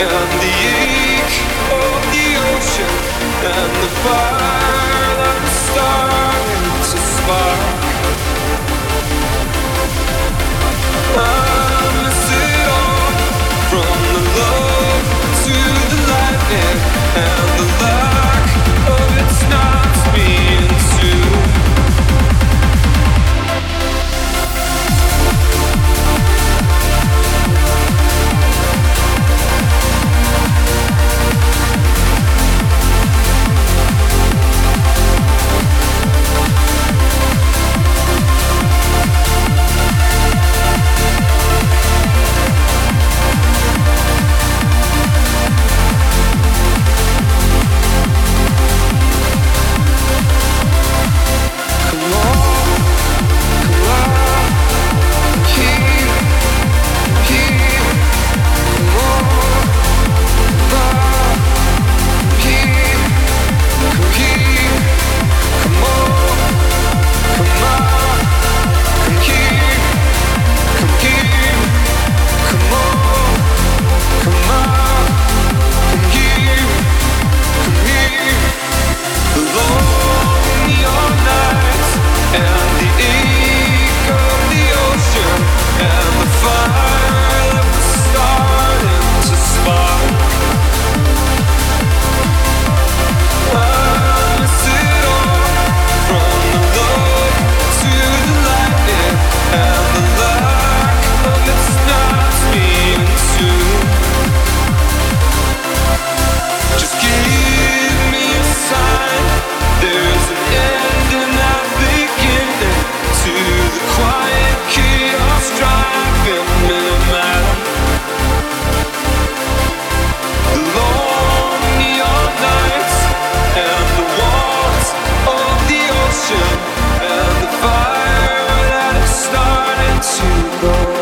and the ache of the ocean and the fire that's starting to spark. I miss it all from the love to the lightning and the of its night. go.